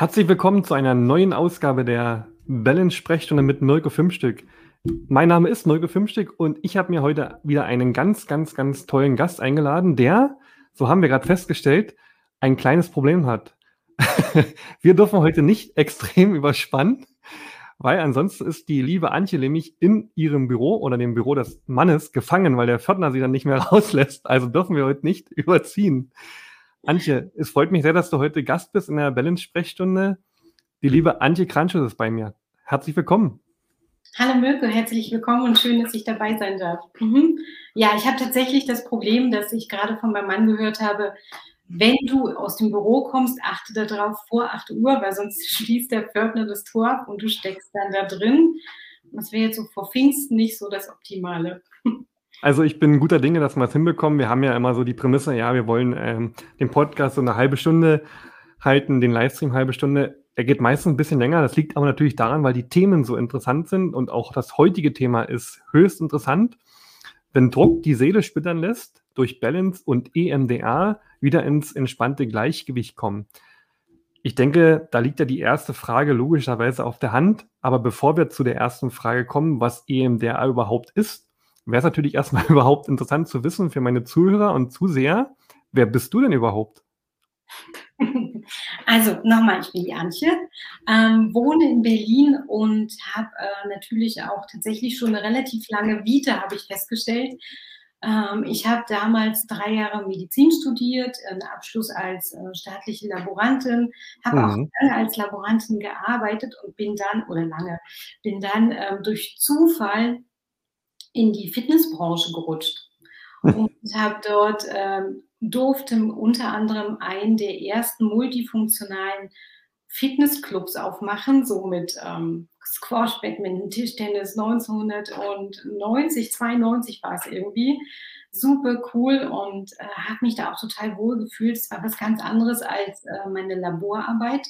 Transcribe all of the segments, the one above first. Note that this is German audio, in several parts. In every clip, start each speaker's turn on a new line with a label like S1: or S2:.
S1: Herzlich willkommen zu einer neuen Ausgabe der Balance-Sprechstunde mit Mirko Fünfstück. Mein Name ist Mirko Fünfstück und ich habe mir heute wieder einen ganz, ganz, ganz tollen Gast eingeladen, der, so haben wir gerade festgestellt, ein kleines Problem hat. wir dürfen heute nicht extrem überspannen, weil ansonsten ist die liebe Antje nämlich in ihrem Büro oder dem Büro des Mannes gefangen, weil der Pförtner sie dann nicht mehr rauslässt. Also dürfen wir heute nicht überziehen. Antje, es freut mich sehr, dass du heute Gast bist in der Balance-Sprechstunde. Die liebe Antje Kranschus ist bei mir. Herzlich willkommen.
S2: Hallo Mirko, herzlich willkommen und schön, dass ich dabei sein darf. Mhm. Ja, ich habe tatsächlich das Problem, dass ich gerade von meinem Mann gehört habe, wenn du aus dem Büro kommst, achte darauf vor 8 Uhr, weil sonst schließt der Pförtner das Tor und du steckst dann da drin. Das wäre jetzt so vor Pfingsten nicht so das Optimale.
S1: Also ich bin guter Dinge, dass wir es hinbekommen. Wir haben ja immer so die Prämisse, ja, wir wollen ähm, den Podcast so eine halbe Stunde halten, den Livestream halbe Stunde. Er geht meistens ein bisschen länger. Das liegt aber natürlich daran, weil die Themen so interessant sind und auch das heutige Thema ist höchst interessant. Wenn Druck die Seele splittern lässt, durch Balance und EMDR wieder ins entspannte Gleichgewicht kommen. Ich denke, da liegt ja die erste Frage logischerweise auf der Hand. Aber bevor wir zu der ersten Frage kommen, was EMDR überhaupt ist, wäre es natürlich erstmal überhaupt interessant zu wissen für meine Zuhörer und Zuseher, wer bist du denn überhaupt?
S2: Also nochmal, ich bin die Antje, ähm, wohne in Berlin und habe äh, natürlich auch tatsächlich schon eine relativ lange Vita, habe ich festgestellt. Ähm, ich habe damals drei Jahre Medizin studiert, einen Abschluss als äh, staatliche Laborantin, habe mhm. auch lange als Laborantin gearbeitet und bin dann, oder lange, bin dann ähm, durch Zufall in die Fitnessbranche gerutscht und habe dort ähm, durfte unter anderem einen der ersten multifunktionalen Fitnessclubs aufmachen, so mit ähm, Squash, Badminton, Tischtennis 1990, 92 war es irgendwie. Super cool und äh, habe mich da auch total wohl gefühlt. Es war was ganz anderes als äh, meine Laborarbeit.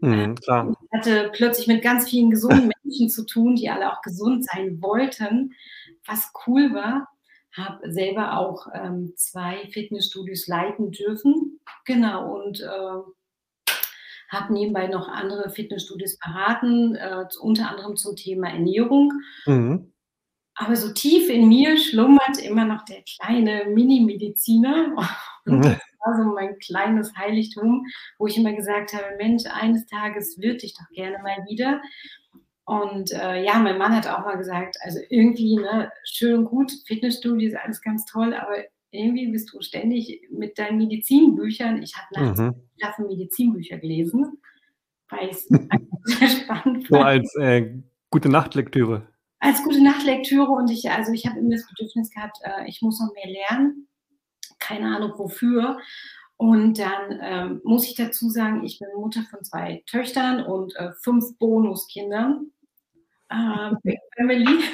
S2: Mhm, klar. Ich hatte plötzlich mit ganz vielen gesunden Menschen zu tun, die alle auch gesund sein wollten was cool war, habe selber auch ähm, zwei Fitnessstudios leiten dürfen. Genau, und äh, habe nebenbei noch andere Fitnessstudios beraten, äh, unter anderem zum Thema Ernährung. Mhm. Aber so tief in mir schlummert immer noch der kleine Mini-Mediziner. Und das war so mein kleines Heiligtum, wo ich immer gesagt habe, Mensch, eines Tages würde ich doch gerne mal wieder. Und äh, ja, mein Mann hat auch mal gesagt, also irgendwie, ne, schön und gut, Fitnessstudio ist alles ganz toll, aber irgendwie bist du ständig mit deinen Medizinbüchern. Ich habe nachts mhm. Klassen Medizinbücher gelesen, weil ich es sehr spannend fand.
S1: So als äh, gute Nachtlektüre.
S2: Als gute Nachtlektüre und ich, also ich habe immer das Bedürfnis gehabt, äh, ich muss noch mehr lernen. Keine Ahnung wofür. Und dann ähm, muss ich dazu sagen, ich bin Mutter von zwei Töchtern und äh, fünf Bonuskindern äh, Family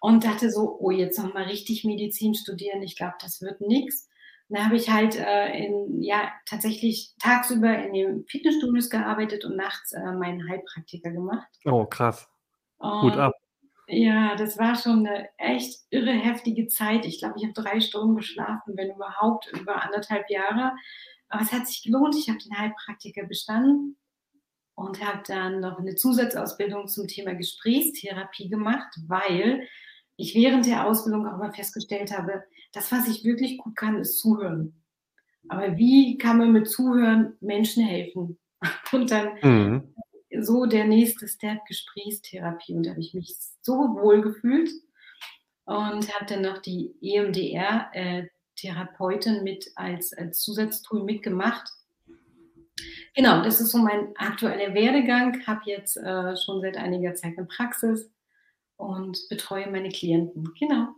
S2: und dachte so, oh, jetzt noch mal richtig Medizin studieren, ich glaube, das wird nichts. Dann habe ich halt äh, in, ja, tatsächlich tagsüber in den Fitnessstudios gearbeitet und nachts äh, meinen Heilpraktiker gemacht.
S1: Oh, krass. Gut ab.
S2: Ja, das war schon eine echt irre heftige Zeit. Ich glaube, ich habe drei Stunden geschlafen, wenn überhaupt, über anderthalb Jahre. Aber es hat sich gelohnt. Ich habe den Heilpraktiker bestanden und habe dann noch eine Zusatzausbildung zum Thema Gesprächstherapie gemacht, weil ich während der Ausbildung auch mal festgestellt habe, das, was ich wirklich gut kann, ist zuhören. Aber wie kann man mit Zuhören Menschen helfen? Und dann mhm. so der nächste Step Gesprächstherapie. Und da habe ich mich so wohl gefühlt und habe dann noch die EMDR-Therapeutin äh, mit als, als Zusatztool mitgemacht Genau, das ist so mein aktueller Werdegang. Habe jetzt äh, schon seit einiger Zeit eine Praxis und betreue meine Klienten. Genau.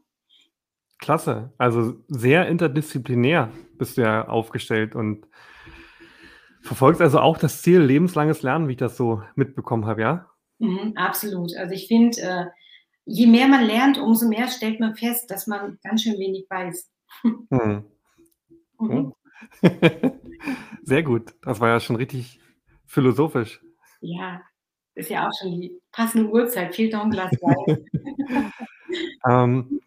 S1: Klasse. Also sehr interdisziplinär bist du ja aufgestellt und verfolgst also auch das Ziel lebenslanges Lernen, wie ich das so mitbekommen habe, ja?
S2: Mhm, absolut. Also ich finde, äh, je mehr man lernt, umso mehr stellt man fest, dass man ganz schön wenig weiß. Hm.
S1: Mhm. Sehr gut. Das war ja schon richtig philosophisch.
S2: Ja, ist ja auch schon die passende Uhrzeit. Fehlt noch ein Glas Wein.
S1: ähm,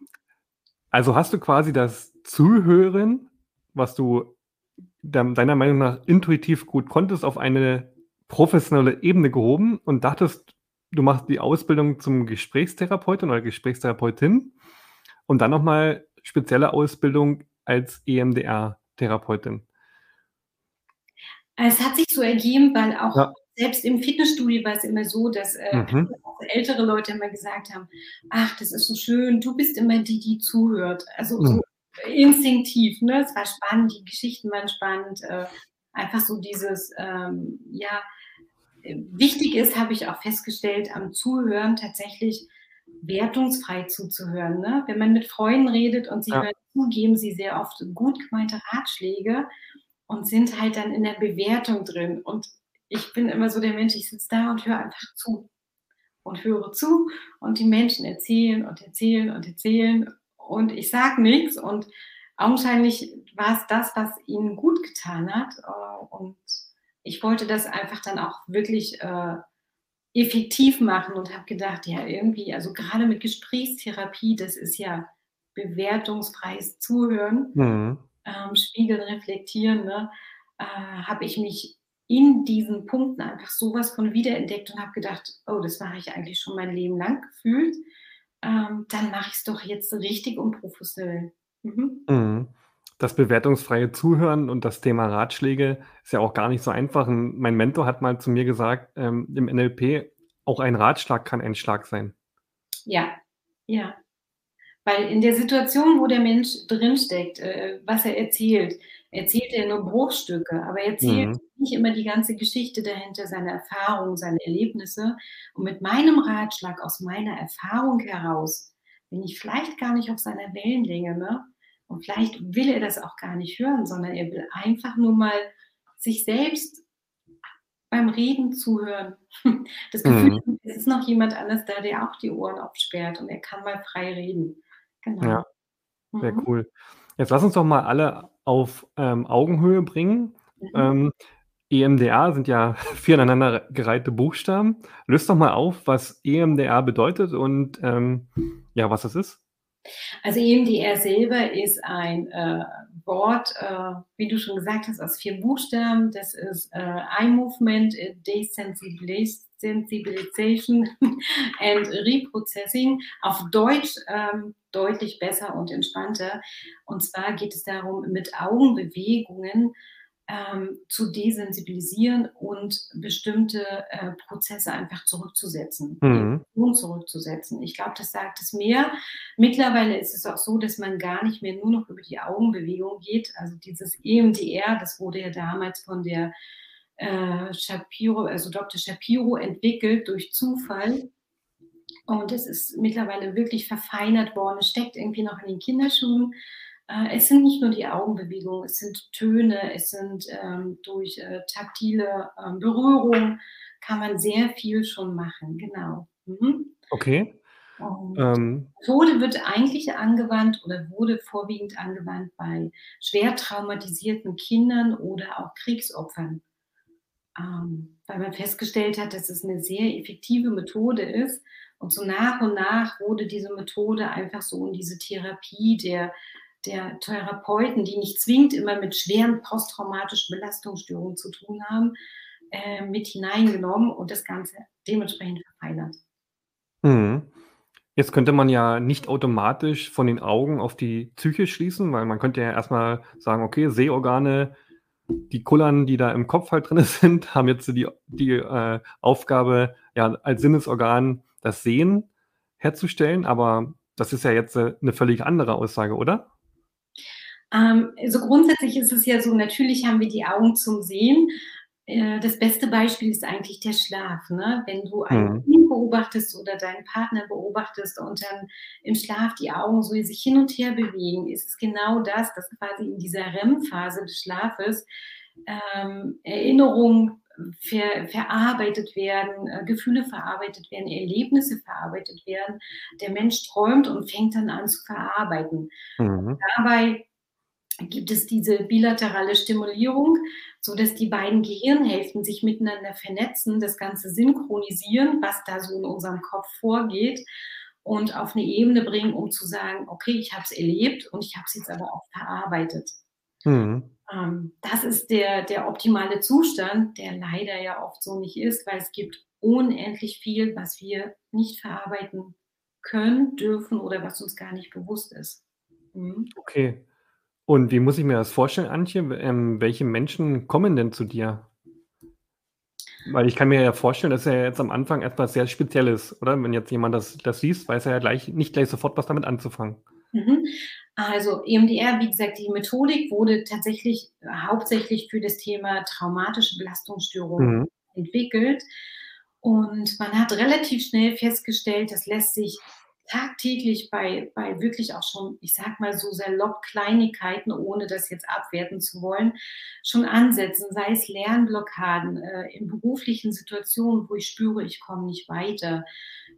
S1: also hast du quasi das Zuhören, was du deiner Meinung nach intuitiv gut konntest, auf eine professionelle Ebene gehoben und dachtest, du machst die Ausbildung zum Gesprächstherapeutin oder Gesprächstherapeutin und dann nochmal spezielle Ausbildung als EMDR-Therapeutin.
S2: Es hat sich so ergeben, weil auch ja. selbst im Fitnessstudio war es immer so, dass äh, mhm. ältere Leute immer gesagt haben, ach, das ist so schön, du bist immer die, die zuhört. Also mhm. so instinktiv, ne? Es war spannend, die Geschichten waren spannend, äh, einfach so dieses, ähm, ja, wichtig ist, habe ich auch festgestellt, am Zuhören tatsächlich wertungsfrei zuzuhören. Ne? Wenn man mit Freunden redet und sie ja. hören zu, geben sie sehr oft gut gemeinte Ratschläge und sind halt dann in der Bewertung drin. Und ich bin immer so der Mensch, ich sitze da und höre einfach zu und höre zu und die Menschen erzählen und erzählen und erzählen und ich sage nichts und augenscheinlich war es das, was ihnen gut getan hat äh, und ich wollte das einfach dann auch wirklich äh, effektiv machen und habe gedacht, ja, irgendwie, also gerade mit Gesprächstherapie, das ist ja bewertungsfreies Zuhören, mhm. Ähm, spiegeln, reflektieren, ne, äh, habe ich mich in diesen Punkten einfach sowas von wiederentdeckt und habe gedacht, oh, das mache ich eigentlich schon mein Leben lang gefühlt. Ähm, dann mache ich es doch jetzt richtig und professionell.
S1: Mhm. Mhm das bewertungsfreie Zuhören und das Thema Ratschläge ist ja auch gar nicht so einfach. Mein Mentor hat mal zu mir gesagt, ähm, im NLP, auch ein Ratschlag kann ein Schlag sein.
S2: Ja, ja. Weil in der Situation, wo der Mensch drinsteckt, äh, was er erzählt, erzählt er nur Bruchstücke, aber er erzählt mhm. nicht immer die ganze Geschichte dahinter, seine Erfahrungen, seine Erlebnisse. Und mit meinem Ratschlag aus meiner Erfahrung heraus bin ich vielleicht gar nicht auf seiner Wellenlänge, ne? Und vielleicht will er das auch gar nicht hören, sondern er will einfach nur mal sich selbst beim Reden zuhören. Das Gefühl, mhm. es ist noch jemand anders da, der auch die Ohren aufsperrt und er kann mal frei reden.
S1: Genau. Ja, sehr mhm. cool. Jetzt lass uns doch mal alle auf ähm, Augenhöhe bringen. Mhm. Ähm, EMDR sind ja vier aneinander gereihte Buchstaben. Löst doch mal auf, was EMDR bedeutet und ähm, ja, was das ist.
S2: Also EMDR selber ist ein äh, Wort, äh, wie du schon gesagt hast, aus vier Buchstaben. Das ist äh, Eye Movement, äh, Desensibilization and Reprocessing. Auf Deutsch ähm, deutlich besser und entspannter. Und zwar geht es darum, mit Augenbewegungen ähm, zu desensibilisieren und bestimmte äh, Prozesse einfach zurückzusetzen, mhm. zurückzusetzen. Ich glaube, das sagt es mehr. Mittlerweile ist es auch so, dass man gar nicht mehr nur noch über die Augenbewegung geht. Also dieses EMDR, das wurde ja damals von der äh, Shapiro, also Dr. Shapiro entwickelt durch Zufall. Und es ist mittlerweile wirklich verfeinert worden. Es steckt irgendwie noch in den Kinderschuhen. Äh, es sind nicht nur die Augenbewegungen, es sind Töne, es sind ähm, durch äh, taktile ähm, Berührung kann man sehr viel schon machen, genau.
S1: Mhm. Okay.
S2: Ähm. Methode wird eigentlich angewandt oder wurde vorwiegend angewandt bei schwer traumatisierten Kindern oder auch Kriegsopfern, ähm, weil man festgestellt hat, dass es eine sehr effektive Methode ist. Und so nach und nach wurde diese Methode einfach so in diese Therapie der der Therapeuten, die nicht zwingend immer mit schweren posttraumatischen Belastungsstörungen zu tun haben, äh, mit hineingenommen und das Ganze dementsprechend verfeinert.
S1: Mhm. Jetzt könnte man ja nicht automatisch von den Augen auf die Psyche schließen, weil man könnte ja erstmal sagen, okay, Sehorgane, die Kullern, die da im Kopf halt drin sind, haben jetzt die, die äh, Aufgabe, ja, als Sinnesorgan das Sehen herzustellen, aber das ist ja jetzt äh, eine völlig andere Aussage, oder?
S2: Ähm, also grundsätzlich ist es ja so, natürlich haben wir die Augen zum Sehen. Äh, das beste Beispiel ist eigentlich der Schlaf. Ne? Wenn du ein mhm. Kind beobachtest oder deinen Partner beobachtest und dann im Schlaf die Augen so sich hin und her bewegen, ist es genau das, dass quasi in dieser REM-Phase des Schlafes ähm, Erinnerungen ver, verarbeitet werden, äh, Gefühle verarbeitet werden, Erlebnisse verarbeitet werden. Der Mensch träumt und fängt dann an zu verarbeiten. Mhm. Dabei gibt es diese bilaterale Stimulierung, so dass die beiden Gehirnhälften sich miteinander vernetzen, das Ganze synchronisieren, was da so in unserem Kopf vorgeht und auf eine Ebene bringen, um zu sagen, okay, ich habe es erlebt und ich habe es jetzt aber auch verarbeitet.
S1: Mhm.
S2: Ähm, das ist der, der optimale Zustand, der leider ja oft so nicht ist, weil es gibt unendlich viel, was wir nicht verarbeiten können, dürfen oder was uns gar nicht bewusst ist.
S1: Mhm. Okay. Und wie muss ich mir das vorstellen, Antje? Ähm, welche Menschen kommen denn zu dir? Weil ich kann mir ja vorstellen, dass er jetzt am Anfang etwas sehr Spezielles, oder? Wenn jetzt jemand das, das liest, weiß er ja gleich, nicht gleich sofort was damit anzufangen.
S2: Mhm. Also EMDR, wie gesagt, die Methodik wurde tatsächlich hauptsächlich für das Thema traumatische Belastungsstörungen mhm. entwickelt. Und man hat relativ schnell festgestellt, das lässt sich tagtäglich bei, bei wirklich auch schon, ich sag mal so salopp Kleinigkeiten, ohne das jetzt abwerten zu wollen, schon ansetzen, sei es Lernblockaden, äh, in beruflichen Situationen, wo ich spüre, ich komme nicht weiter,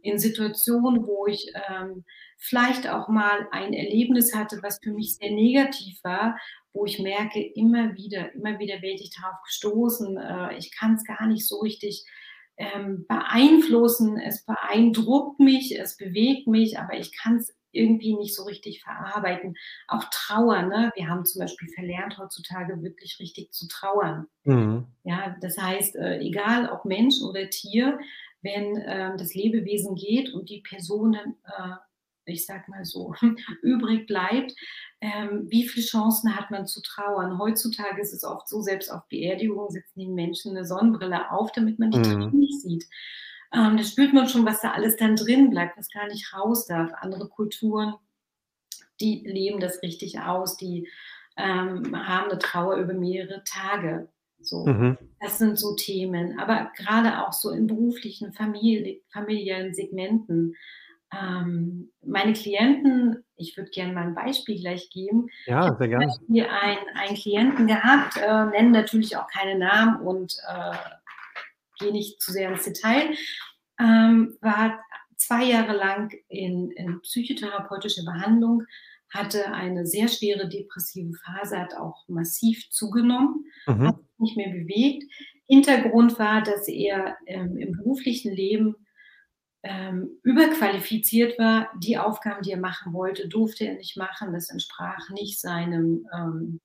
S2: in Situationen, wo ich ähm, vielleicht auch mal ein Erlebnis hatte, was für mich sehr negativ war, wo ich merke, immer wieder, immer wieder werde ich darauf gestoßen, äh, ich kann es gar nicht so richtig ähm, beeinflussen, es beeindruckt mich, es bewegt mich, aber ich kann es irgendwie nicht so richtig verarbeiten. Auch Trauer, ne? Wir haben zum Beispiel verlernt, heutzutage wirklich richtig zu trauern. Mhm. Ja, das heißt, äh, egal ob Mensch oder Tier, wenn äh, das Lebewesen geht und die Personen äh, ich sag mal so, übrig bleibt, ähm, wie viele Chancen hat man zu trauern? Heutzutage ist es oft so, selbst auf Beerdigungen setzen die Menschen eine Sonnenbrille auf, damit man die mhm. nicht sieht. Ähm, da spürt man schon, was da alles dann drin bleibt, was gar nicht raus darf. Andere Kulturen, die leben das richtig aus, die ähm, haben eine Trauer über mehrere Tage. So, mhm. das sind so Themen. Aber gerade auch so in beruflichen, Familie, familiären Segmenten ähm, meine Klienten, ich würde gerne mal ein Beispiel gleich geben.
S1: Ja, sehr gerne.
S2: Ich habe einen, einen Klienten gehabt, äh, nennen natürlich auch keine Namen und äh, gehe nicht zu sehr ins Detail, ähm, war zwei Jahre lang in, in psychotherapeutischer Behandlung, hatte eine sehr schwere depressive Phase, hat auch massiv zugenommen, mhm. hat sich nicht mehr bewegt. Hintergrund war, dass er ähm, im beruflichen Leben ähm, überqualifiziert war. Die Aufgaben, die er machen wollte, durfte er nicht machen. Das entsprach nicht seinem ähm,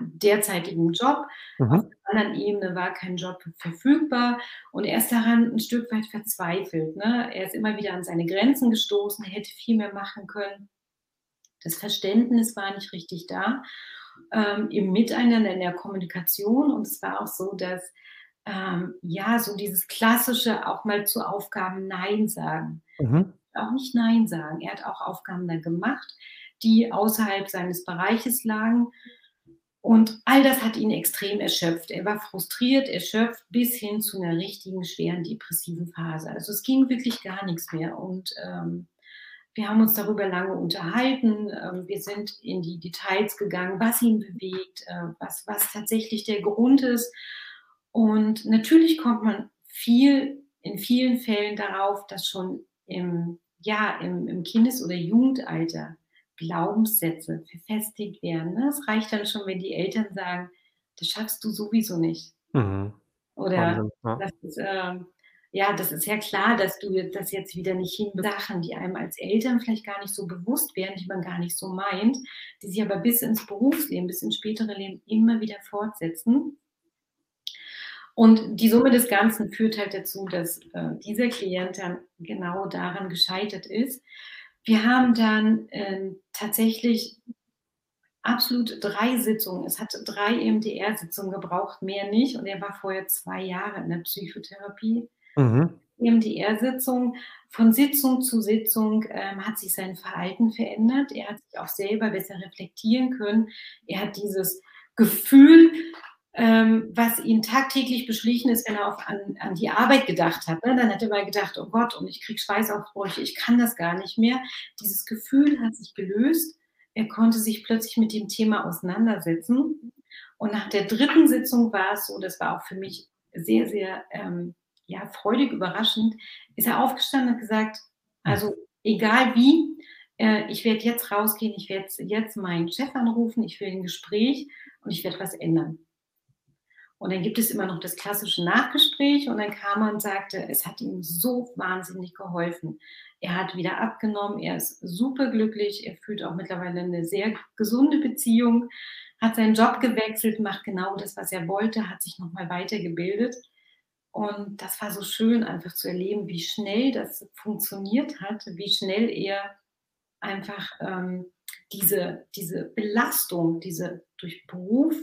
S2: derzeitigen Job. Mhm. Auf der anderen Ebene war kein Job verfügbar und er ist daran ein Stück weit verzweifelt. Ne? Er ist immer wieder an seine Grenzen gestoßen, hätte viel mehr machen können. Das Verständnis war nicht richtig da ähm, im Miteinander, in der Kommunikation und es war auch so, dass ähm, ja, so dieses klassische auch mal zu Aufgaben Nein sagen. Mhm. Auch nicht Nein sagen. Er hat auch Aufgaben dann gemacht, die außerhalb seines Bereiches lagen. Und all das hat ihn extrem erschöpft. Er war frustriert, erschöpft bis hin zu einer richtigen, schweren depressiven Phase. Also es ging wirklich gar nichts mehr. Und ähm, wir haben uns darüber lange unterhalten. Ähm, wir sind in die Details gegangen, was ihn bewegt, äh, was, was tatsächlich der Grund ist. Und natürlich kommt man viel, in vielen Fällen darauf, dass schon im, ja, im, im Kindes- oder Jugendalter Glaubenssätze verfestigt werden. Ne? Es reicht dann schon, wenn die Eltern sagen, das schaffst du sowieso nicht. Mhm. Oder ja. das ist, äh, ja, das ist ja klar, dass du das jetzt wieder nicht hin Sachen, die einem als Eltern vielleicht gar nicht so bewusst wären, die man gar nicht so meint, die sich aber bis ins Berufsleben, bis ins spätere Leben immer wieder fortsetzen. Und die Summe des Ganzen führt halt dazu, dass äh, dieser Klient dann genau daran gescheitert ist. Wir haben dann äh, tatsächlich absolut drei Sitzungen. Es hat drei EMDR-Sitzungen gebraucht, mehr nicht. Und er war vorher zwei Jahre in der Psychotherapie. Mhm. EMDR-Sitzung. Von Sitzung zu Sitzung ähm, hat sich sein Verhalten verändert. Er hat sich auch selber besser reflektieren können. Er hat dieses Gefühl ähm, was ihn tagtäglich beschlichen ist, wenn er auf, an, an die Arbeit gedacht hat. Ne? Dann hat er mal gedacht, oh Gott, und ich kriege Schweißausbrüche, ich kann das gar nicht mehr. Dieses Gefühl hat sich gelöst. Er konnte sich plötzlich mit dem Thema auseinandersetzen. Und nach der dritten Sitzung war es so, das war auch für mich sehr, sehr ähm, ja, freudig überraschend, ist er aufgestanden und gesagt, also egal wie, äh, ich werde jetzt rausgehen, ich werde jetzt meinen Chef anrufen, ich will ein Gespräch und ich werde was ändern. Und dann gibt es immer noch das klassische Nachgespräch und dann kam er und sagte, es hat ihm so wahnsinnig geholfen. Er hat wieder abgenommen, er ist super glücklich, er fühlt auch mittlerweile eine sehr gesunde Beziehung, hat seinen Job gewechselt, macht genau das, was er wollte, hat sich nochmal weitergebildet. Und das war so schön, einfach zu erleben, wie schnell das funktioniert hat, wie schnell er einfach ähm, diese, diese Belastung, diese durch Beruf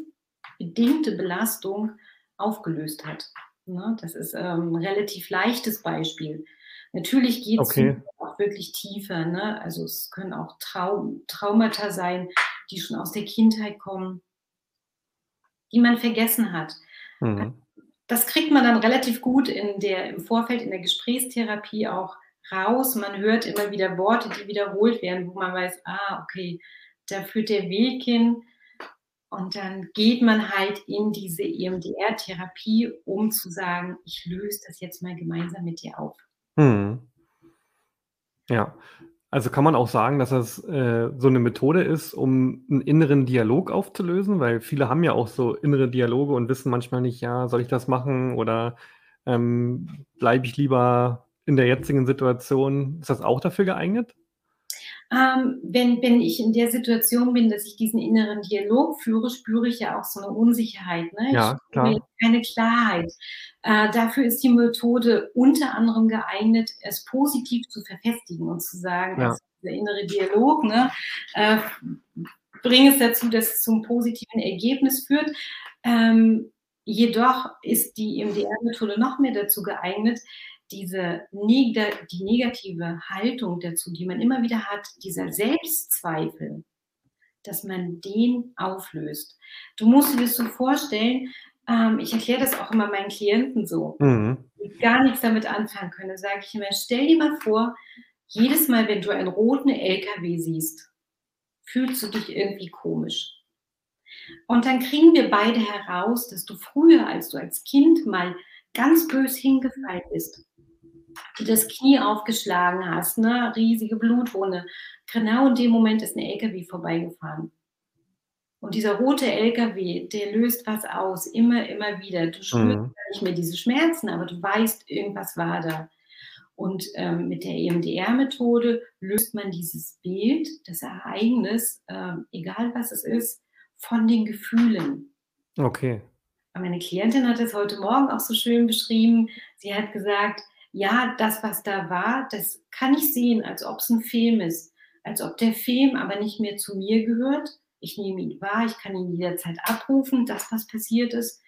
S2: bedingte Belastung aufgelöst hat. Ne? Das ist ähm, ein relativ leichtes Beispiel. Natürlich geht es
S1: Okay.
S2: auch wirklich tiefer. Ne? Also es können auch Trau Traumata sein, die schon aus der Kindheit kommen, die man vergessen hat.
S1: Mhm.
S2: Das kriegt man dann relativ gut in der, im Vorfeld in der Gesprächstherapie auch raus. Man hört immer wieder Worte, die wiederholt werden, wo man weiß, ah, okay, da führt der Weg hin. Und dann geht man halt in diese EMDR-Therapie, um zu sagen, ich löse das jetzt mal gemeinsam mit dir auf.
S1: Mhm. Ja. Also kann man auch sagen, dass das äh, so eine Methode ist, um einen inneren Dialog aufzulösen, weil viele haben ja auch so innere Dialoge und wissen manchmal nicht, ja, soll ich das machen oder ähm, bleibe ich lieber in der jetzigen Situation? Ist das auch dafür geeignet?
S2: Ähm, wenn, wenn ich in der Situation bin, dass ich diesen inneren Dialog führe, spüre ich ja auch so eine Unsicherheit. Ne?
S1: Ja, klar.
S2: keine Klarheit. Äh, dafür ist die Methode unter anderem geeignet, es positiv zu verfestigen und zu sagen,
S1: Ja.
S2: also dieser innere Dialog, ne, äh, bringe es dazu, dass es zum positiven Ergebnis führt. Ähm, jedoch ist die EMDR-Methode noch mehr dazu geeignet, diese die negative Haltung dazu, die man immer wieder hat, dieser Selbstzweifel, dass man den auflöst. Du musst dir das so vorstellen, ähm, ich erkläre das auch immer meinen Klienten so,
S1: Mhm.
S2: die gar nichts damit anfangen können, sage ich immer, stell dir mal vor, jedes Mal, wenn du einen roten LKW siehst, fühlst du dich irgendwie komisch. Und dann kriegen wir beide heraus, dass du früher, als du als Kind mal ganz bös hingefallen bist, das Knie aufgeschlagen hast, ne, riesige Blutwunde, genau in dem Moment ist ein LKW vorbeigefahren. Und dieser rote LKW, der löst was aus, immer, immer wieder. Du spürst
S1: Mhm.
S2: gar nicht mehr diese Schmerzen, aber du weißt, irgendwas war da. Und ähm, mit der EMDR-Methode löst man dieses Bild, das Ereignis, ähm, egal was es ist, von den Gefühlen.
S1: Okay.
S2: Meine Klientin hat es heute Morgen auch so schön beschrieben. Sie hat gesagt, ja, das, was da war, das kann ich sehen, als ob es ein Film ist. Als ob der Film aber nicht mehr zu mir gehört. Ich nehme ihn wahr, ich kann ihn jederzeit abrufen, das, was passiert ist.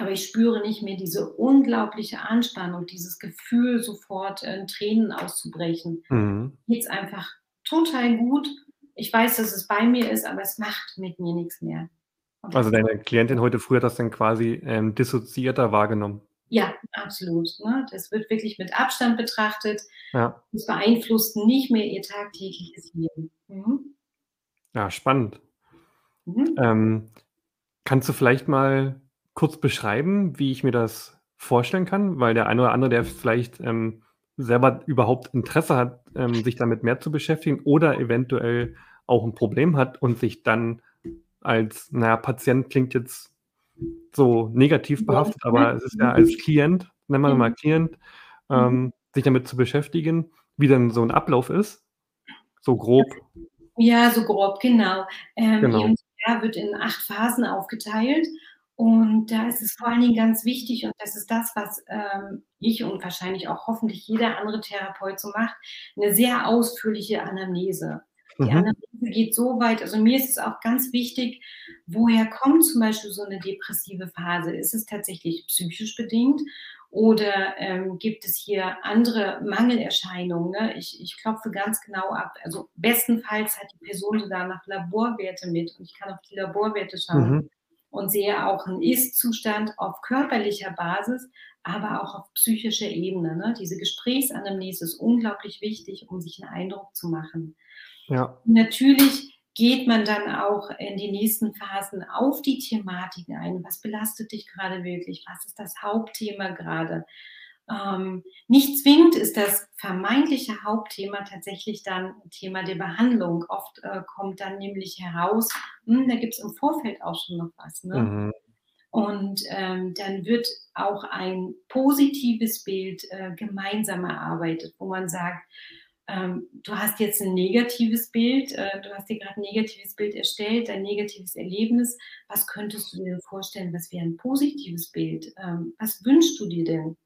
S2: Aber ich spüre nicht mehr diese unglaubliche Anspannung, dieses Gefühl, sofort äh, in Tränen auszubrechen.
S1: Mhm.
S2: Geht's einfach total gut. Ich weiß, dass es bei mir ist, aber es macht mit mir nichts mehr. Und
S1: Also deine Klientin heute früh hat das dann quasi ähm, dissoziierter wahrgenommen.
S2: Ja, absolut. Ne? Das wird wirklich mit Abstand betrachtet.
S1: Ja.
S2: Es beeinflusst nicht mehr ihr tagtägliches Leben. Mhm.
S1: Ja, spannend.
S2: Mhm.
S1: Ähm, kannst du vielleicht mal kurz beschreiben, wie ich mir das vorstellen kann? Weil der eine oder andere, der vielleicht ähm, selber überhaupt Interesse hat, ähm, sich damit mehr zu beschäftigen oder eventuell auch ein Problem hat und sich dann als, naja, Patient klingt jetzt so negativ behaftet, aber es ist ja als Klient, nennen wir mal
S2: Mhm.
S1: Klient, ähm, sich damit zu beschäftigen, wie denn so ein Ablauf ist. So grob.
S2: Ja, so grob, genau. Ähm,
S1: Genau.
S2: EMDR wird in acht Phasen aufgeteilt. Und da ist es vor allen Dingen ganz wichtig, und das ist das, was ähm, ich und wahrscheinlich auch hoffentlich jeder andere Therapeut so macht, eine sehr ausführliche Anamnese. Die
S1: Mhm.
S2: Anamnese geht so weit, also mir ist es auch ganz wichtig, woher kommt zum Beispiel so eine depressive Phase? Ist es tatsächlich psychisch bedingt oder ähm, gibt es hier andere Mangelerscheinungen? Ne? Ich, ich klopfe ganz genau ab. Also bestenfalls hat die Person sogar nach Laborwerte mit und ich kann auf die Laborwerte schauen
S1: Mhm.
S2: und sehe auch einen Ist-Zustand auf körperlicher Basis, aber auch auf psychischer Ebene. Ne? Diese Gesprächsanamnese ist unglaublich wichtig, um sich einen Eindruck zu machen.
S1: Ja.
S2: Natürlich geht man dann auch in die nächsten Phasen auf die Thematiken ein. Was belastet dich gerade wirklich? Was ist das Hauptthema gerade? Ähm, nicht zwingend ist das vermeintliche Hauptthema tatsächlich dann Thema der Behandlung. Oft äh, kommt dann nämlich heraus, hm, da gibt es im Vorfeld auch schon noch was. Ne?
S1: Mhm.
S2: Und ähm, dann wird auch ein positives Bild äh, gemeinsam erarbeitet, wo man sagt, ähm, du hast jetzt ein negatives Bild, äh, du hast dir gerade ein negatives Bild erstellt, ein negatives Erlebnis. Was könntest du dir vorstellen, was wäre ein positives Bild? Ähm, was wünschst du dir denn?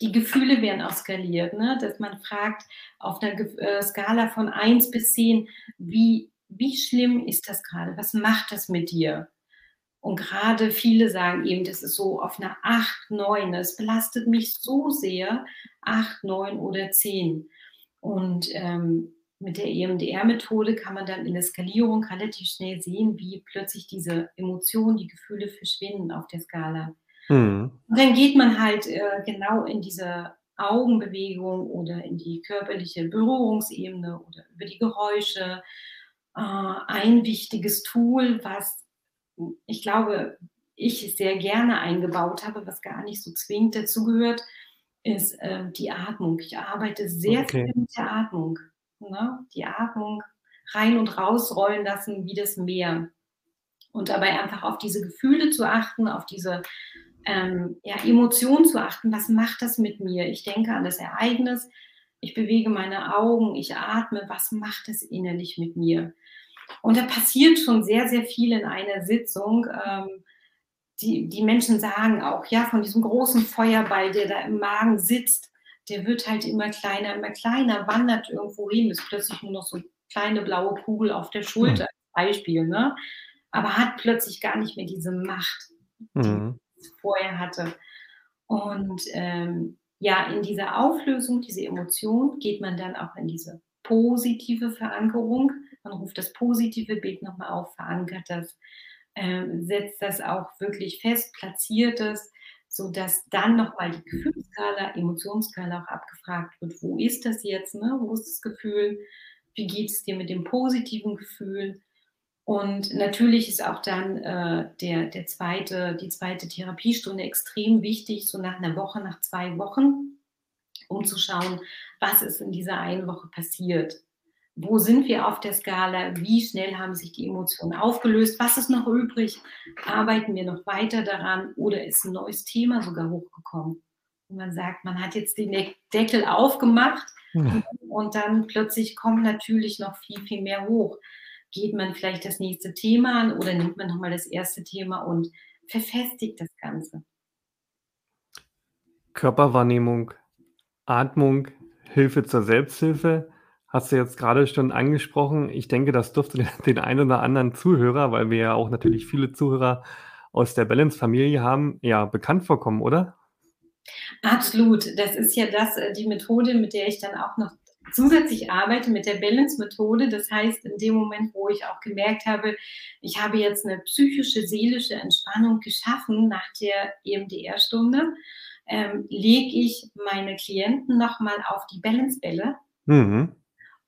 S2: Die Gefühle werden auch skaliert, ne? dass man fragt auf einer äh, Skala von 1 bis 10, wie, wie schlimm ist das gerade? Was macht das mit dir? Und gerade viele sagen eben, das ist so auf einer 8, 9, es belastet mich so sehr, 8, 9 oder 10. Und ähm, mit der EMDR-Methode kann man dann in der Skalierung relativ schnell sehen, wie plötzlich diese Emotionen, die Gefühle verschwinden auf der Skala. Mhm. Und dann geht man halt äh, genau in diese Augenbewegung oder in die körperliche Berührungsebene oder über die Geräusche. Äh, ein wichtiges Tool, was ich glaube, ich sehr gerne eingebaut habe, was gar nicht so zwingend dazugehört, ist äh, die Atmung. Ich arbeite sehr okay. viel mit der Atmung. Ne? Die Atmung rein und raus rollen lassen wie das Meer. Und dabei einfach auf diese Gefühle zu achten, auf diese ähm, ja, Emotionen zu achten. Was macht das mit mir? Ich denke an das Ereignis, ich bewege meine Augen, ich atme. Was macht das innerlich mit mir? Und da passiert schon sehr, sehr viel in einer Sitzung. Ähm, die, die Menschen sagen auch, ja, von diesem großen Feuerball, der da im Magen sitzt, der wird halt immer kleiner, immer kleiner, wandert irgendwo hin, ist plötzlich nur noch so eine kleine blaue Kugel auf der Schulter, mhm. Beispiel, ne? Aber hat plötzlich gar nicht mehr diese Macht, die mhm. es vorher hatte. Und ähm, ja, in dieser Auflösung, diese Emotion, geht man dann auch in diese positive Verankerung. Man ruft das positive Bild nochmal auf, verankert das ähm, setzt das auch wirklich fest, platziert es, sodass dann nochmal die Gefühlsskala, Emotionsskala auch abgefragt wird, wo ist das jetzt, ne? wo ist das Gefühl, wie geht es dir mit dem positiven Gefühl? Und natürlich ist auch dann äh, der, der zweite, die zweite Therapiestunde extrem wichtig, so nach einer Woche, nach zwei Wochen, um zu schauen, was ist in dieser einen Woche passiert wo sind wir auf der Skala, wie schnell haben sich die Emotionen aufgelöst, was ist noch übrig, arbeiten wir noch weiter daran oder ist ein neues Thema sogar hochgekommen. Und man sagt, man hat jetzt den Deckel aufgemacht mhm. und dann plötzlich kommt natürlich noch viel, viel mehr hoch. Geht man vielleicht das nächste Thema an oder nimmt man nochmal das erste Thema und verfestigt das Ganze.
S1: Körperwahrnehmung, Atmung, Hilfe zur Selbsthilfe Hast du jetzt gerade schon angesprochen. Ich denke, das dürfte den einen oder anderen Zuhörer, weil wir ja auch natürlich viele Zuhörer aus der Balance-Familie haben, ja bekannt vorkommen, oder?
S2: Absolut. Das ist ja das, äh, die Methode, mit der ich dann auch noch zusätzlich arbeite, mit der Balance-Methode. Das heißt, in dem Moment, wo ich auch gemerkt habe, ich habe jetzt eine psychische, seelische Entspannung geschaffen nach der EMDR-Stunde, ähm, lege ich meine Klienten nochmal auf die Balance-Bälle. Mhm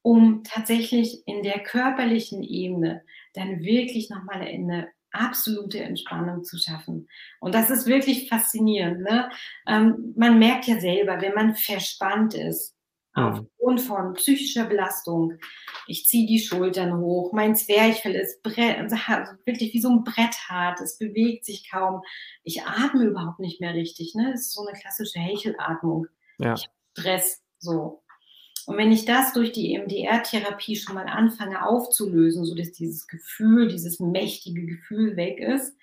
S2: um tatsächlich in der körperlichen Ebene dann wirklich nochmal eine absolute Entspannung zu schaffen. Und das ist wirklich faszinierend. Ne? Ähm, man merkt ja selber, wenn man verspannt ist, aufgrund von psychischer Belastung, ich ziehe die Schultern hoch, mein Zwerchfell ist also wirklich wie so ein Brett hart, es bewegt sich kaum, ich atme überhaupt nicht mehr richtig. Ne? Das ist so eine klassische Hechelatmung. Ja. Ich Stress, so. Und wenn ich das durch die EMDR-Therapie schon mal anfange aufzulösen, sodass dieses Gefühl, dieses mächtige Gefühl weg ist,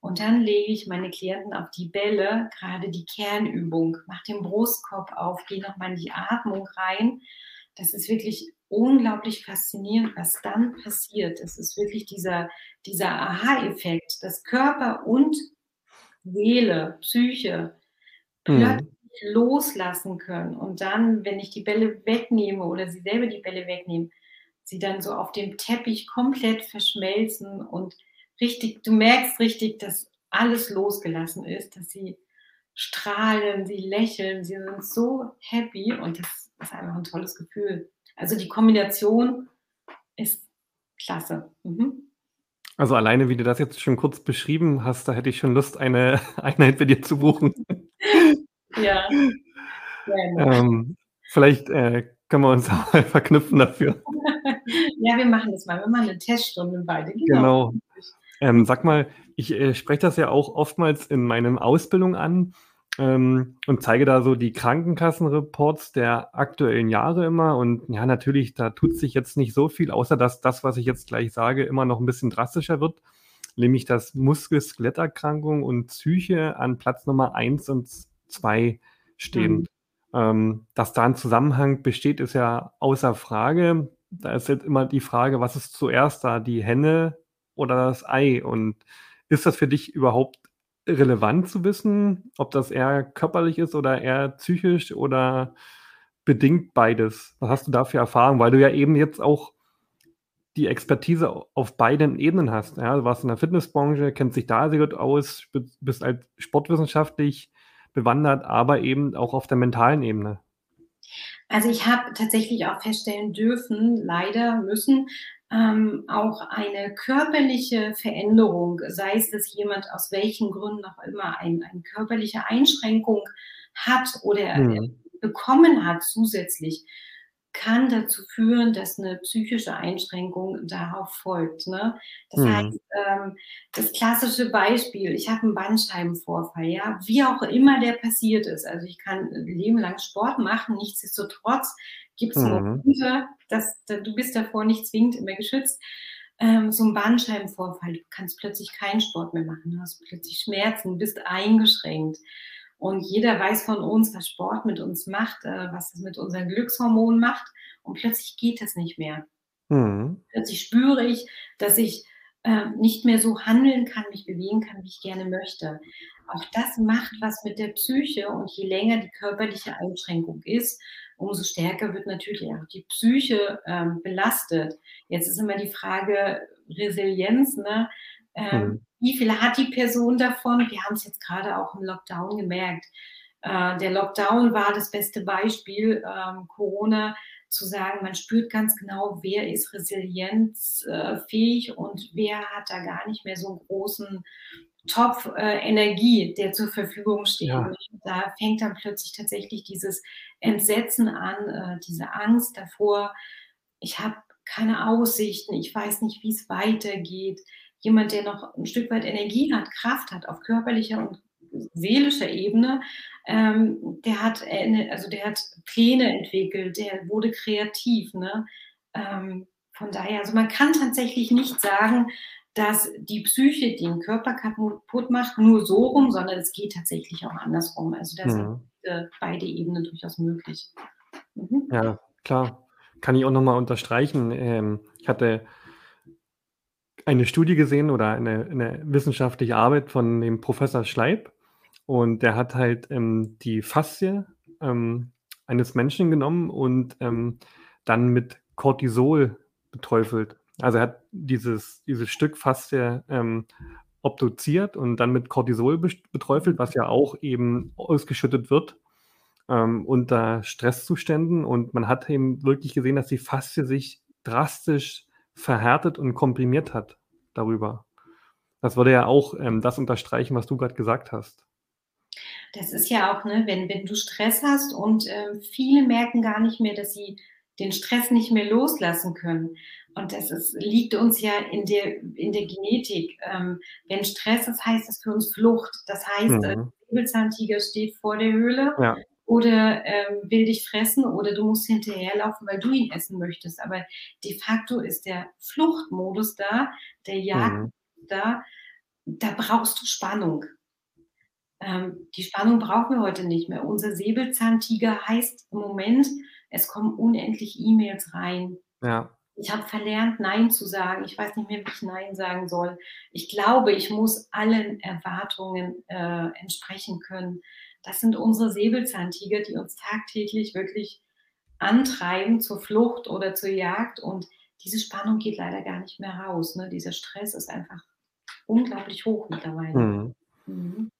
S2: und dann lege ich meine Klienten auf die Bälle, gerade die Kernübung, mache den Brustkorb auf, gehe nochmal in die Atmung rein. Das ist wirklich unglaublich faszinierend, was dann passiert. Das ist wirklich dieser, dieser Aha-Effekt, dass Körper und Seele, Psyche mhm loslassen können und dann, wenn ich die Bälle wegnehme oder sie selber die Bälle wegnehmen, sie dann so auf dem Teppich komplett verschmelzen und richtig, du merkst richtig, dass alles losgelassen ist, dass sie strahlen, sie lächeln, sie sind so happy und das ist einfach ein tolles Gefühl. Also die Kombination ist klasse. Mhm.
S1: Also alleine, wie du das jetzt schon kurz beschrieben hast, da hätte ich schon Lust, eine Einheit bei dir zu buchen. Ja. Ähm, vielleicht äh, können wir uns auch mal verknüpfen dafür.
S2: ja, wir machen das mal. Wir machen eine Teststunde beide.
S1: Genau. genau. Ähm, sag mal, ich äh, spreche das ja auch oftmals in meinen Ausbildungen an ähm, und zeige da so die Krankenkassenreports der aktuellen Jahre immer. Und ja, natürlich, da tut sich jetzt nicht so viel, außer dass das, was ich jetzt gleich sage, immer noch ein bisschen drastischer wird, nämlich dass Muskel-Skeletterkrankungen und Psyche an Platz Nummer 1 und 2 stehen. Mhm. Ähm, dass da ein Zusammenhang besteht, ist ja außer Frage. Da ist jetzt immer die Frage, was ist zuerst da, die Henne oder das Ei? Und ist das für dich überhaupt relevant zu wissen, ob das eher körperlich ist oder eher psychisch oder bedingt beides? Was hast du da für Erfahrungen? Weil du ja eben jetzt auch die Expertise auf beiden Ebenen hast. Ja, du warst in der Fitnessbranche, kennst dich da sehr gut aus, bist als sportwissenschaftlich bewandert, aber eben auch auf der mentalen Ebene.
S2: Also ich habe tatsächlich auch feststellen dürfen, leider müssen, ähm, auch eine körperliche Veränderung, sei es, dass jemand aus welchen Gründen auch immer ein, eine körperliche Einschränkung hat oder mhm. bekommen hat zusätzlich, kann dazu führen, dass eine psychische Einschränkung darauf folgt. Ne? Das mhm. heißt, ähm, das klassische Beispiel, ich habe einen Bandscheibenvorfall, ja, wie auch immer der passiert ist. Also ich kann ein Leben lang Sport machen, nichtsdestotrotz gibt es mhm. Momente, dass, du bist davor nicht zwingend immer geschützt. Ähm, so ein Bandscheibenvorfall, du kannst plötzlich keinen Sport mehr machen, du hast plötzlich Schmerzen, bist eingeschränkt. Und jeder weiß von uns, was Sport mit uns macht, äh, was es mit unseren Glückshormonen macht. Und plötzlich geht das nicht mehr. Mhm. Plötzlich spüre ich, dass ich äh, nicht mehr so handeln kann, mich bewegen kann, wie ich gerne möchte. Auch das macht was mit der Psyche. Und je länger die körperliche Einschränkung ist, umso stärker wird natürlich auch die Psyche ähm, belastet. Jetzt ist immer die Frage Resilienz. Ne? Ähm, mhm. Wie viel hat die Person davon? Wir haben es jetzt gerade auch im Lockdown gemerkt. Äh, der Lockdown war das beste Beispiel, ähm, Corona zu sagen, man spürt ganz genau, wer ist resilienzfähig äh, und wer hat da gar nicht mehr so einen großen Topf äh, Energie, der zur Verfügung steht. Ja. Da fängt dann plötzlich tatsächlich dieses Entsetzen an, äh, diese Angst davor. Ich habe keine Aussichten, ich weiß nicht, wie es weitergeht jemand, der noch ein Stück weit Energie hat, Kraft hat auf körperlicher und seelischer Ebene, ähm, der hat also der hat Pläne entwickelt, der wurde kreativ. Ne? Ähm, von daher, also man kann tatsächlich nicht sagen, dass die Psyche den Körper kaputt macht, nur so rum, sondern es geht tatsächlich auch andersrum. Also da sind mhm. äh, beide Ebenen durchaus möglich.
S1: Mhm. Ja, klar. Kann ich auch nochmal unterstreichen. Ähm, ich hatte eine Studie gesehen oder eine, eine wissenschaftliche Arbeit von dem Professor Schleib. Und der hat halt ähm, die Faszie ähm, eines Menschen genommen und ähm, dann mit Cortisol beteufelt. Also er hat dieses, dieses Stück Faszie ähm, obduziert und dann mit Cortisol beträufelt, was ja auch eben ausgeschüttet wird ähm, unter Stresszuständen. Und man hat eben wirklich gesehen, dass die Faszie sich drastisch verhärtet und komprimiert hat darüber. Das würde ja auch ähm, das unterstreichen, was du gerade gesagt hast.
S2: Das ist ja auch, ne, wenn, wenn du Stress hast und äh, viele merken gar nicht mehr, dass sie den Stress nicht mehr loslassen können. Und das ist, liegt uns ja in der, in der Genetik. Ähm, wenn Stress ist, heißt das für uns Flucht. Das heißt, mhm. der Säbelzahntiger steht vor der Höhle ja oder ähm, will dich fressen oder du musst hinterherlaufen, weil du ihn essen möchtest. Aber de facto ist der Fluchtmodus da, der Jagd mhm. da. Da brauchst du Spannung. Ähm, die Spannung brauchen wir heute nicht mehr. Unser Säbelzahntiger heißt im Moment, es kommen unendlich E-Mails rein. Ja. Ich habe verlernt, Nein zu sagen. Ich weiß nicht mehr, wie ich Nein sagen soll. Ich glaube, ich muss allen Erwartungen äh, entsprechen können das sind unsere Säbelzahntiger, die uns tagtäglich wirklich antreiben zur Flucht oder zur Jagd. Und diese Spannung geht leider gar nicht mehr raus. Ne? Dieser Stress ist einfach unglaublich hoch mittlerweile. Mhm.
S1: Mhm.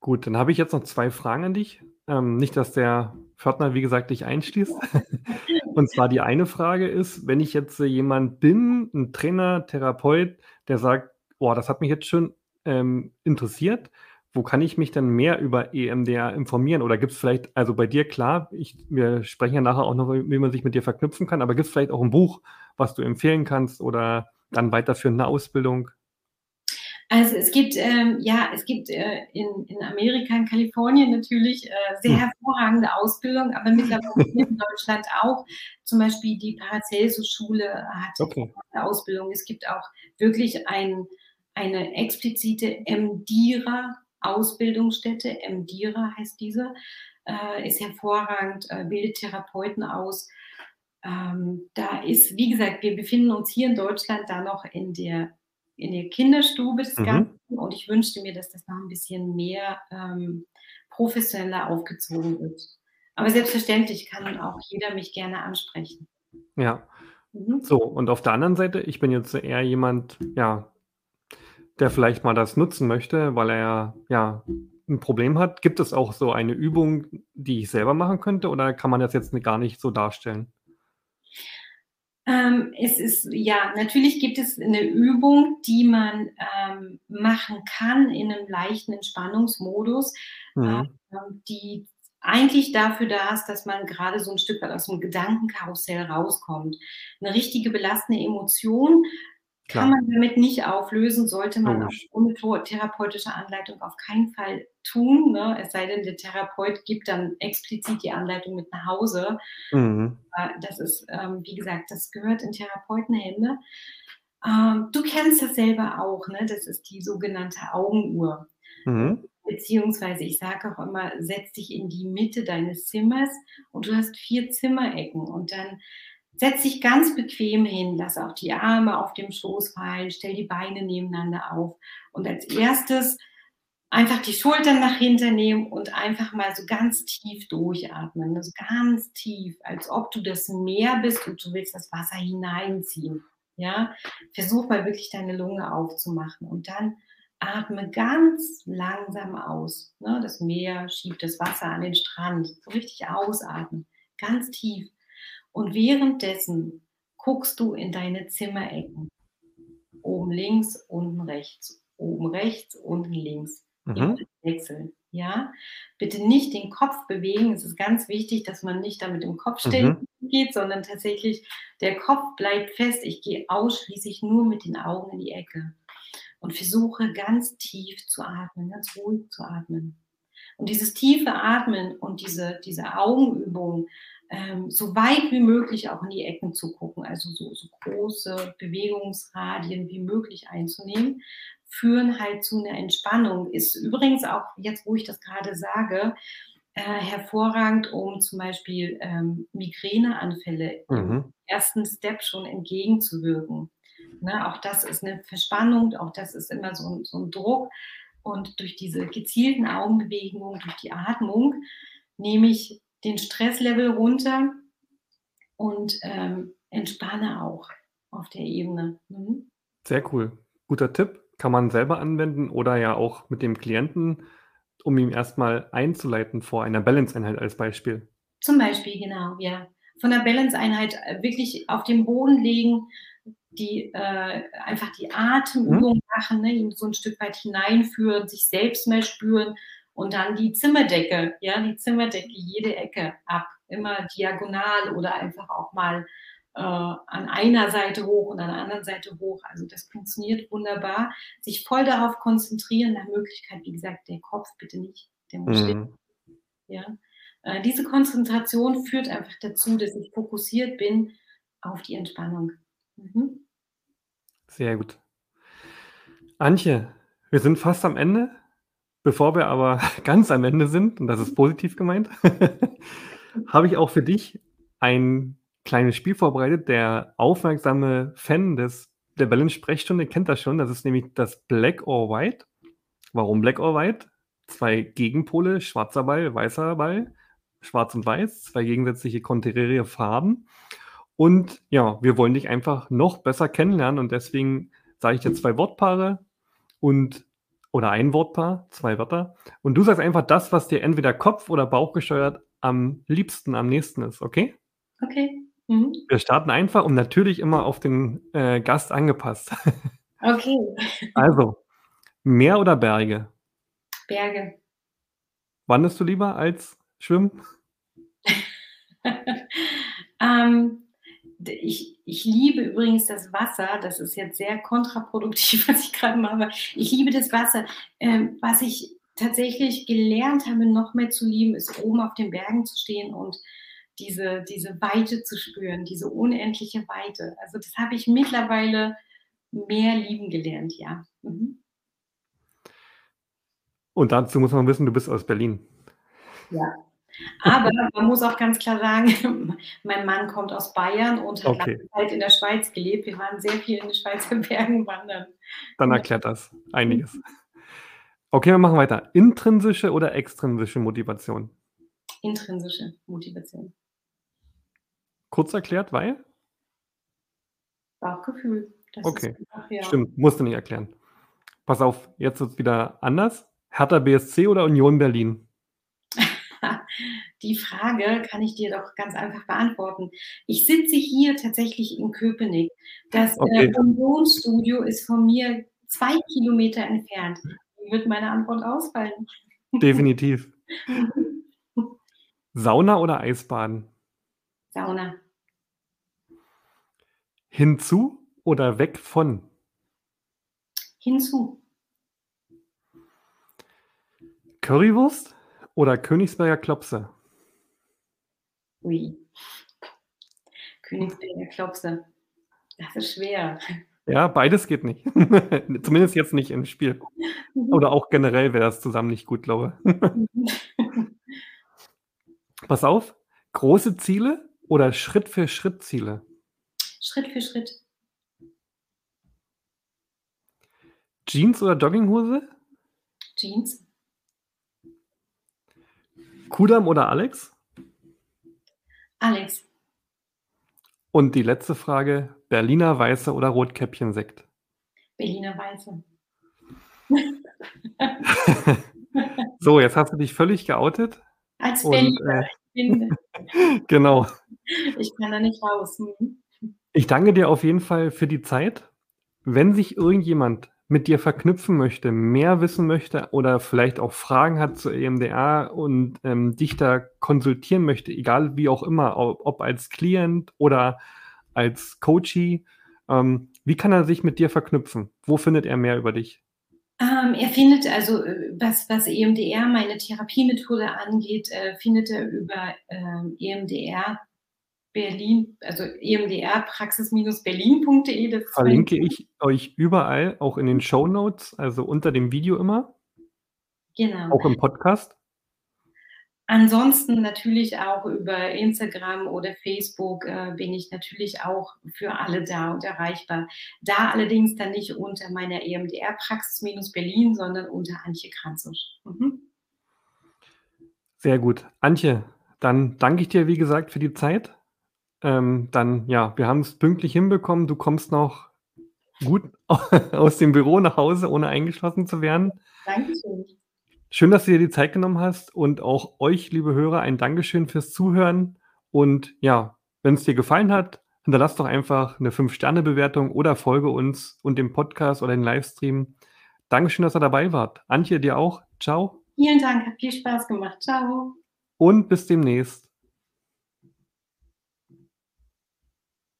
S1: Gut, dann habe ich jetzt noch zwei Fragen an dich. Ähm, nicht, dass der Pförtner, wie gesagt, dich einschließt. Und zwar die eine Frage ist, wenn ich jetzt jemand bin, ein Trainer, Therapeut, der sagt, boah, das hat mich jetzt schon ähm, interessiert, wo kann ich mich denn mehr über EMDR informieren? Oder gibt es vielleicht, also bei dir klar, ich, wir sprechen ja nachher auch noch, wie man sich mit dir verknüpfen kann, aber gibt es vielleicht auch ein Buch, was du empfehlen kannst oder dann weiterführende Ausbildung?
S2: Also es gibt, ähm, ja, es gibt äh, in, in Amerika, in Kalifornien natürlich äh, sehr
S1: Hm.
S2: hervorragende Ausbildung, aber mittlerweile in Deutschland auch. Zum Beispiel die Paracelsus-Schule hat
S1: Okay.
S2: Ausbildung. Es gibt auch wirklich ein, eine explizite MDIRA-Ausbildungsstätte. MDIRA heißt diese, äh, ist hervorragend, äh, bildet Therapeuten aus. Ähm, da ist, wie gesagt, wir befinden uns hier in Deutschland da noch in der in der Kinderstube des
S1: Mhm.
S2: Ganzen und ich wünschte mir, dass das noch ein bisschen mehr, ähm, professioneller aufgezogen wird. Aber selbstverständlich kann auch jeder mich gerne ansprechen.
S1: Ja.
S2: Mhm.
S1: So, und auf der anderen Seite, ich bin jetzt eher jemand, ja, der vielleicht mal das nutzen möchte, weil er ja 'n Problem hat. Gibt es auch so eine Übung, die ich selber machen könnte oder kann man das jetzt gar nicht so darstellen?
S2: Ähm, es ist ja, natürlich gibt es 'ne Übung, die man, ähm, machen kann in 'nem leichten Entspannungsmodus,
S1: Mhm.
S2: ähm, die eigentlich dafür da ist, dass man grade so 'n Stück weit aus'm Gedankenkarussell rauskommt. 'Ne richtige belastende Emotion kann
S1: Klar.
S2: man damit nicht auflösen, sollte man auch
S1: Logisch.
S2: ohne to therapeutische Anleitung auf keinen Fall tun, ne? Es sei denn, der Therapeut gibt dann explizit die Anleitung mit nach Hause.
S1: Mhm.
S2: Äh, das ist, ähm, wie gesagt, das gehört in Therapeutenhände. Ähm, du kennst das selber auch, ne? Das ist die sogenannte Augenuhr.
S1: Mhm.
S2: Beziehungsweise ich sage auch immer: „Setz dich in die Mitte deines Zimmers und du hast 4 Zimmerecken und dann setz dich ganz bequem hin, lass auch die Arme auf dem Schoß fallen, stell die Beine nebeneinander auf und als 1. einfach die Schultern nach hinten nehmen und einfach mal so ganz tief durchatmen, ne, so ganz tief, als ob du das Meer bist und du willst das Wasser hineinziehen, ja? Versuch mal wirklich deine Lunge aufzumachen und dann atme ganz langsam aus, ne? Das Meer schiebt das Wasser an den Strand. So richtig ausatmen, ganz tief. Und währenddessen guckst du in deine Zimmerecken. Oben links, unten rechts, oben rechts, unten links.
S1: Mhm.
S2: im Wechsel, ja? Bitte nicht den Kopf bewegen. Es ist ganz wichtig, dass man nicht da mit dem Kopf
S1: Mhm.
S2: geht, sondern tatsächlich der Kopf bleibt fest. Ich gehe ausschließlich nur mit den Augen in die Ecke und versuche ganz tief zu atmen, ganz ruhig zu atmen. Und dieses tiefe Atmen und diese diese Augenübung, ähm, so weit wie möglich auch in die Ecken zu gucken, also so so große Bewegungsradien wie möglich einzunehmen, führen halt zu 'ner Entspannung. Ist übrigens auch jetzt, wo ich das grade sage, äh, hervorragend, um zum Beispiel, ähm, Migräneanfälle im
S1: Mhm.
S2: 1. Step schon entgegenzuwirken, ne? Auch das ist 'ne Verspannung, auch das ist immer so 'n so 'n Druck und durch diese gezielten Augenbewegungen, durch die Atmung nehme ich den Stresslevel runter und, ähm, entspanne auch auf der Ebene. Mhm.
S1: Sehr cool. Guter Tipp. Kann man selber anwenden oder ja auch mit dem Klienten, um ihn erst mal einzuleiten vor einer Balance-Einheit als Beispiel.
S2: Zum Beispiel, genau, ja. Von der Balance-Einheit, äh, wirklich auf den Boden legen, die äh, einfach die
S1: Mhm.
S2: Atemübung machen, ne, ihn so 'n Stück weit hineinführen, sich selbst mehr spüren und dann die Zimmerdecke, ja, die Zimmerdecke, jede Ecke ab, immer diagonal oder einfach auch mal, äh, an einer Seite hoch und an der anderen Seite hoch. Also, das funktioniert wunderbar. Sich voll darauf konzentrieren, nach Möglichkeit, wie gesagt, der Kopf bitte nicht, der muss
S1: Mhm.
S2: ja? Äh, diese Konzentration führt einfach dazu, dass ich fokussiert bin auf die Entspannung. Mhm.
S1: Sehr gut. Antje, wir sind fast am Ende. Bevor wir aber ganz am Ende sind, und das ist positiv gemeint, habe ich auch für dich ein kleines Spiel vorbereitet. Der aufmerksame Fan des der Balance-Sprechstunde kennt das schon. Das ist nämlich das Black or White. Warum Black or White? 2 Gegenpole, schwarzer Ball, weißer Ball, schwarz und weiß, 2 gegensätzliche konträre Farben. Und ja, wir wollen dich einfach noch besser kennenlernen und deswegen sage ich dir 2 Wortpaare und oder 1 Wortpaar, 2 Wörter. Und du sagst einfach das, was dir entweder Kopf oder Bauch gesteuert am liebsten, am nächsten ist, okay?
S2: Okay. Mhm.
S1: Wir starten einfach und natürlich immer auf den, äh, Gast angepasst.
S2: Okay.
S1: Also, Meer oder Berge?
S2: Berge.
S1: Wanderst du lieber als schwimmen?
S2: Ähm, ich, ich liebe übrigens das Wasser. Das ist jetzt sehr kontraproduktiv, was ich gerade mache. Ich liebe das Wasser. Ähm, was ich tatsächlich gelernt habe, noch mehr zu lieben, ist oben auf den Bergen zu stehen und diese, diese Weite zu spüren, diese unendliche Weite. Also das habe ich mittlerweile mehr lieben gelernt, ja. Mhm.
S1: Und dazu muss man wissen, du bist aus Berlin.
S2: Ja. Aber man muss auch ganz klar sagen, mein Mann kommt aus Bayern und hat okay. lange Zeit in der Schweiz gelebt. Wir waren sehr viel in den Schweizer Bergen wandern.
S1: Dann erklärt das einiges. Okay, wir machen weiter. Intrinsische oder extrinsische Motivation?
S2: Intrinsische Motivation.
S1: Kurz erklärt, weil?
S2: Bauchgefühl.
S1: Das okay, einfach, ja. stimmt, musst du nicht erklären. Pass auf, jetzt wird es wieder anders. Hertha BSC oder Union Berlin?
S2: Die Frage kann ich dir doch ganz einfach beantworten. Ich sitze hier tatsächlich in Köpenick. Das äh, okay. Unionsstudio ist von mir zwei Kilometer entfernt. Wie wird meine Antwort ausfallen?
S1: Definitiv. Sauna oder Eisbaden?
S2: Sauna.
S1: Hinzu oder weg von?
S2: Hinzu.
S1: Currywurst oder Königsberger Klopse?
S2: Ui. Königsberger Klopse. Das ist schwer.
S1: Ja, beides geht nicht. Zumindest jetzt nicht im Spiel. Mhm. Oder auch generell wäre das zusammen nicht gut, glaube ich. Pass auf, große Ziele oder Schritt für Schritt Ziele?
S2: Schritt für Schritt.
S1: Jeans oder Jogginghose?
S2: Jeans.
S1: Kudam oder Alex?
S2: Alex.
S1: Und die letzte Frage: Berliner Weiße oder Rotkäppchen-Sekt?
S2: Berliner Weiße.
S1: so, jetzt hast du dich völlig geoutet.
S2: Als Berliner.
S1: Und, äh, genau.
S2: Ich kann da nicht raus.
S1: Ich danke dir auf jeden Fall für die Zeit. Wenn sich irgendjemand mit dir verknüpfen möchte, mehr wissen möchte oder vielleicht auch Fragen hat zur EMDR und ähm, dich da konsultieren möchte, egal wie auch immer, ob, als Klient oder als Coachee, ähm, wie kann er sich mit dir verknüpfen? Wo findet er mehr über dich?
S2: Ähm, er findet also, äh, was, was EMDR, meine Therapiemethode angeht, äh, findet er über äh, EMDR Berlin, also emdrpraxis-berlin.de.
S1: Verlinke ich euch überall, auch in den Show Notes, also unter dem Video immer.
S2: Genau.
S1: Auch im Podcast.
S2: Ansonsten natürlich auch über Instagram oder Facebook äh, bin ich natürlich auch für alle da und erreichbar. Da allerdings dann nicht unter meiner EMDR-Praxis-Berlin, sondern unter Antje Kranzusch. Mhm.
S1: Sehr gut. Antje, dann danke ich dir, wie gesagt, für die Zeit. Ähm, dann, ja, wir haben es pünktlich hinbekommen. Du kommst noch gut aus dem Büro nach Hause, ohne eingeschlossen zu werden.
S2: Dankeschön.
S1: Schön, dass du dir die Zeit genommen hast und auch euch, liebe Hörer, ein Dankeschön fürs Zuhören. Und ja, wenn es dir gefallen hat, hinterlass doch einfach eine 5-Sterne-Bewertung oder folge uns und dem Podcast oder den Livestream. Dankeschön, dass ihr dabei wart. Antje, dir auch. Ciao.
S2: Vielen Dank, hat viel Spaß gemacht. Ciao.
S1: Und bis demnächst.